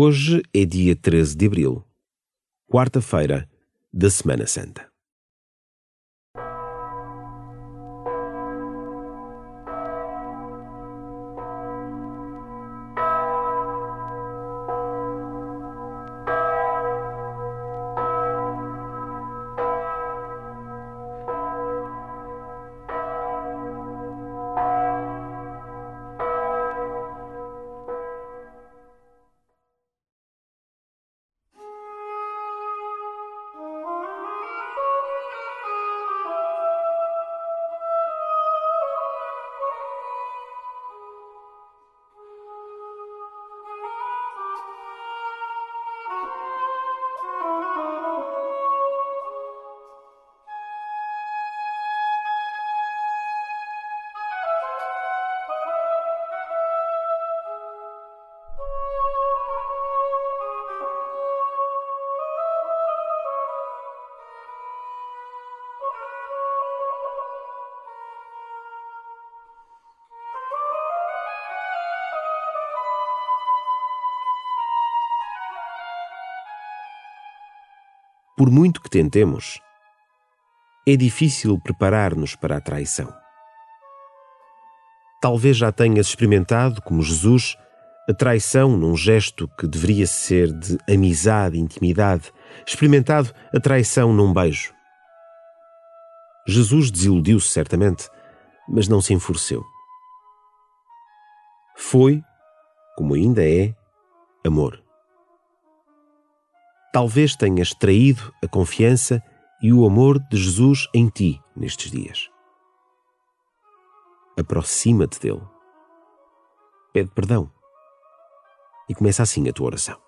Hoje é dia 13 de abril, quarta-feira da Semana Santa. Por muito que tentemos, é difícil preparar-nos para a traição. Talvez já tenhas experimentado, como Jesus, a traição num gesto que deveria ser de amizade intimidade, experimentado a traição num beijo. Jesus desiludiu-se certamente, mas não se enfureceu. Foi, como ainda é, amor talvez tenhas traído a confiança e o amor de Jesus em ti nestes dias. Aproxima-te dele. Pede perdão. E começa assim a tua oração.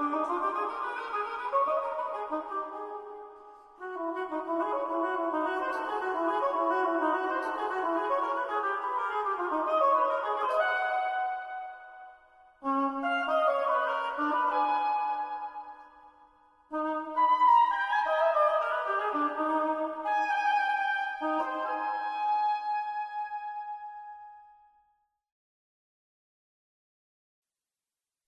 Música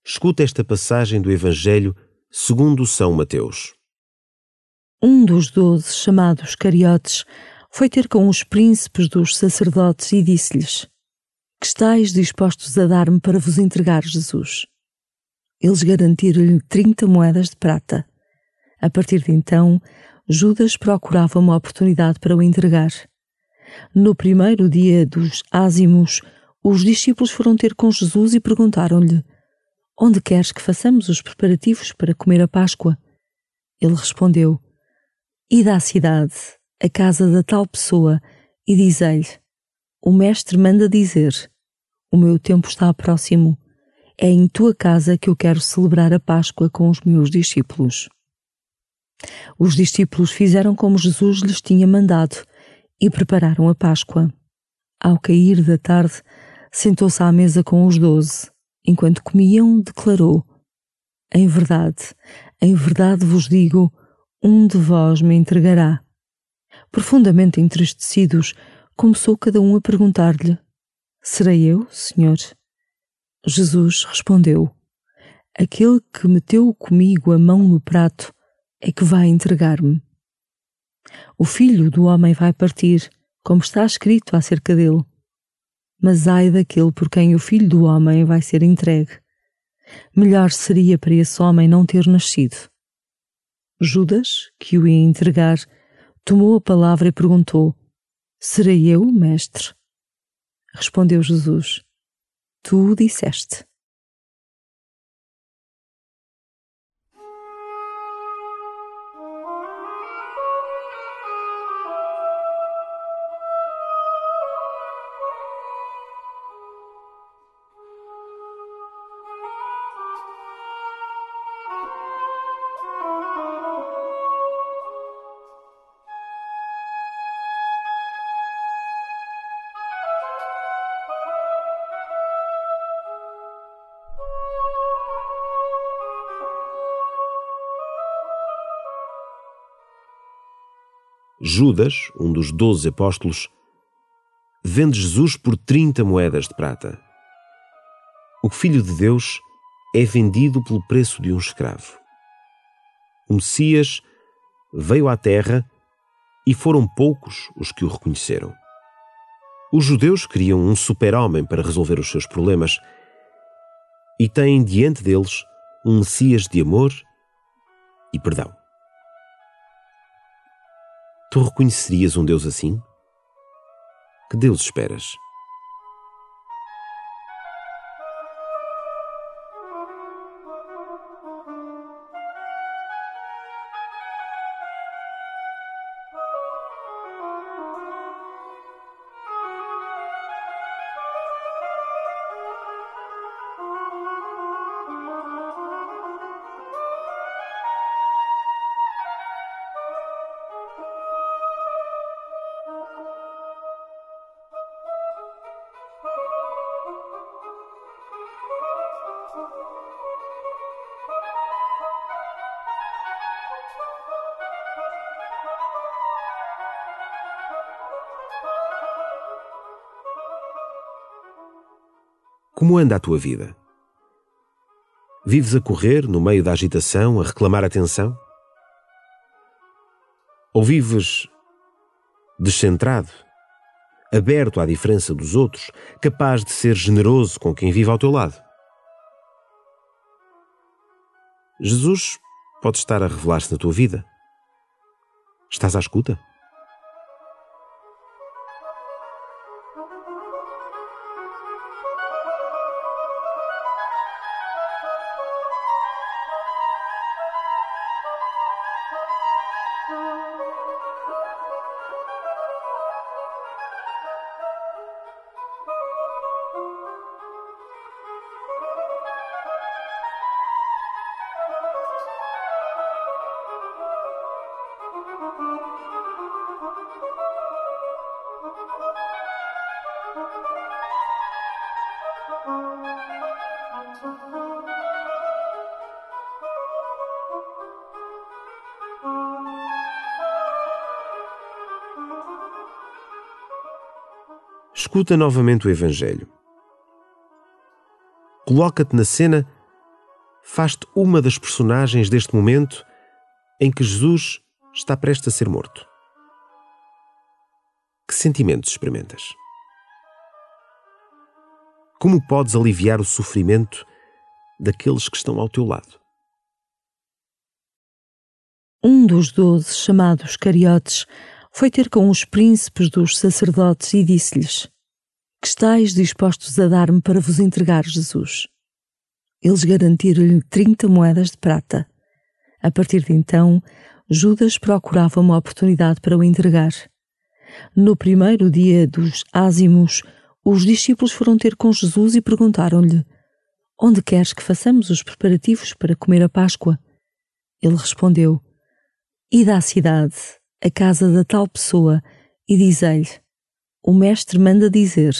Escuta esta passagem do Evangelho segundo São Mateus. Um dos doze, chamados Cariotes, foi ter com os príncipes dos sacerdotes e disse-lhes: Que estáis dispostos a dar-me para vos entregar Jesus? Eles garantiram-lhe trinta moedas de prata. A partir de então, Judas procurava uma oportunidade para o entregar. No primeiro dia dos ázimos, os discípulos foram ter com Jesus e perguntaram-lhe: Onde queres que façamos os preparativos para comer a Páscoa? Ele respondeu: Ide à cidade, à casa da tal pessoa, e diz-lhe: O Mestre manda dizer: O meu tempo está próximo. É em tua casa que eu quero celebrar a Páscoa com os meus discípulos. Os discípulos fizeram como Jesus lhes tinha mandado e prepararam a Páscoa. Ao cair da tarde, sentou-se à mesa com os doze enquanto comiam, declarou: Em verdade, em verdade vos digo, um de vós me entregará. Profundamente entristecidos, começou cada um a perguntar-lhe: Serei eu, Senhor? Jesus respondeu: Aquele que meteu comigo a mão no prato é que vai entregar-me. O filho do homem vai partir, como está escrito acerca dele. Mas ai daquele por quem o filho do homem vai ser entregue. Melhor seria para esse homem não ter nascido. Judas, que o ia entregar, tomou a palavra e perguntou: Serei eu, mestre? Respondeu Jesus: Tu o disseste. Judas, um dos doze apóstolos, vende Jesus por 30 moedas de prata. O Filho de Deus é vendido pelo preço de um escravo. O Messias veio à terra e foram poucos os que o reconheceram. Os judeus queriam um super-homem para resolver os seus problemas e têm diante deles um Messias de amor e perdão. Tu reconhecerias um Deus assim? Que Deus esperas? Como anda a tua vida? Vives a correr no meio da agitação, a reclamar atenção? Ou vives descentrado, aberto à diferença dos outros, capaz de ser generoso com quem vive ao teu lado? Jesus pode estar a revelar-se na tua vida. Estás à escuta? Escuta novamente o Evangelho. Coloca-te na cena, faz-te uma das personagens deste momento em que Jesus está prestes a ser morto. Que sentimentos experimentas? Como podes aliviar o sofrimento daqueles que estão ao teu lado? Um dos doze, chamados Cariotes, foi ter com os príncipes dos sacerdotes e disse-lhes: Que estáis dispostos a dar-me para vos entregar Jesus? Eles garantiram-lhe trinta moedas de prata. A partir de então, Judas procurava uma oportunidade para o entregar. No primeiro dia dos ázimos, os discípulos foram ter com Jesus e perguntaram-lhe: Onde queres que façamos os preparativos para comer a Páscoa? Ele respondeu: Ide à cidade a casa da tal pessoa e diz-lhe: O Mestre manda dizer: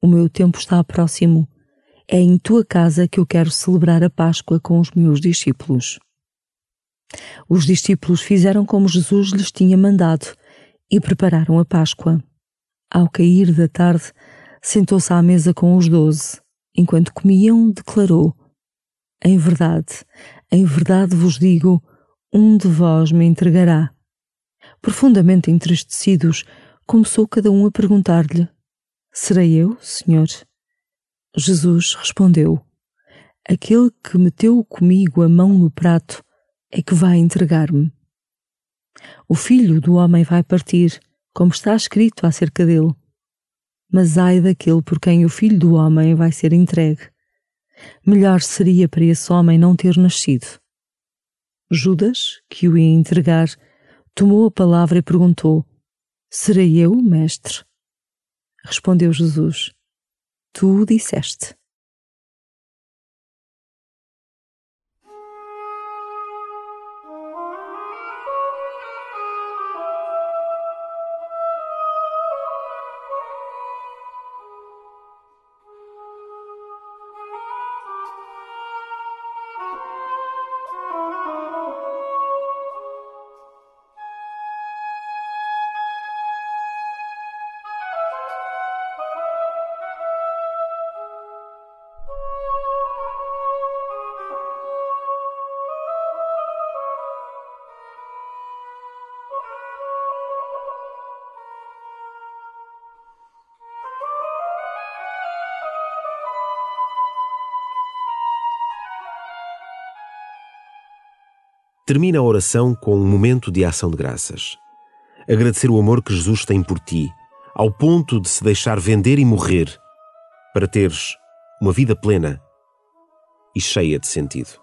O meu tempo está próximo. É em tua casa que eu quero celebrar a Páscoa com os meus discípulos. Os discípulos fizeram como Jesus lhes tinha mandado e prepararam a Páscoa. Ao cair da tarde, sentou-se à mesa com os doze. enquanto comiam, declarou: Em verdade, em verdade vos digo, um de vós me entregará. Profundamente entristecidos, começou cada um a perguntar-lhe: Serei eu, Senhor? Jesus respondeu: Aquele que meteu comigo a mão no prato é que vai entregar-me. O filho do homem vai partir, como está escrito acerca dele. Mas ai daquele por quem o filho do homem vai ser entregue. Melhor seria para esse homem não ter nascido. Judas, que o ia entregar, tomou a palavra e perguntou: Serei eu, mestre? Respondeu Jesus: Tu o disseste. Termina a oração com um momento de ação de graças. Agradecer o amor que Jesus tem por ti, ao ponto de se deixar vender e morrer, para teres uma vida plena e cheia de sentido.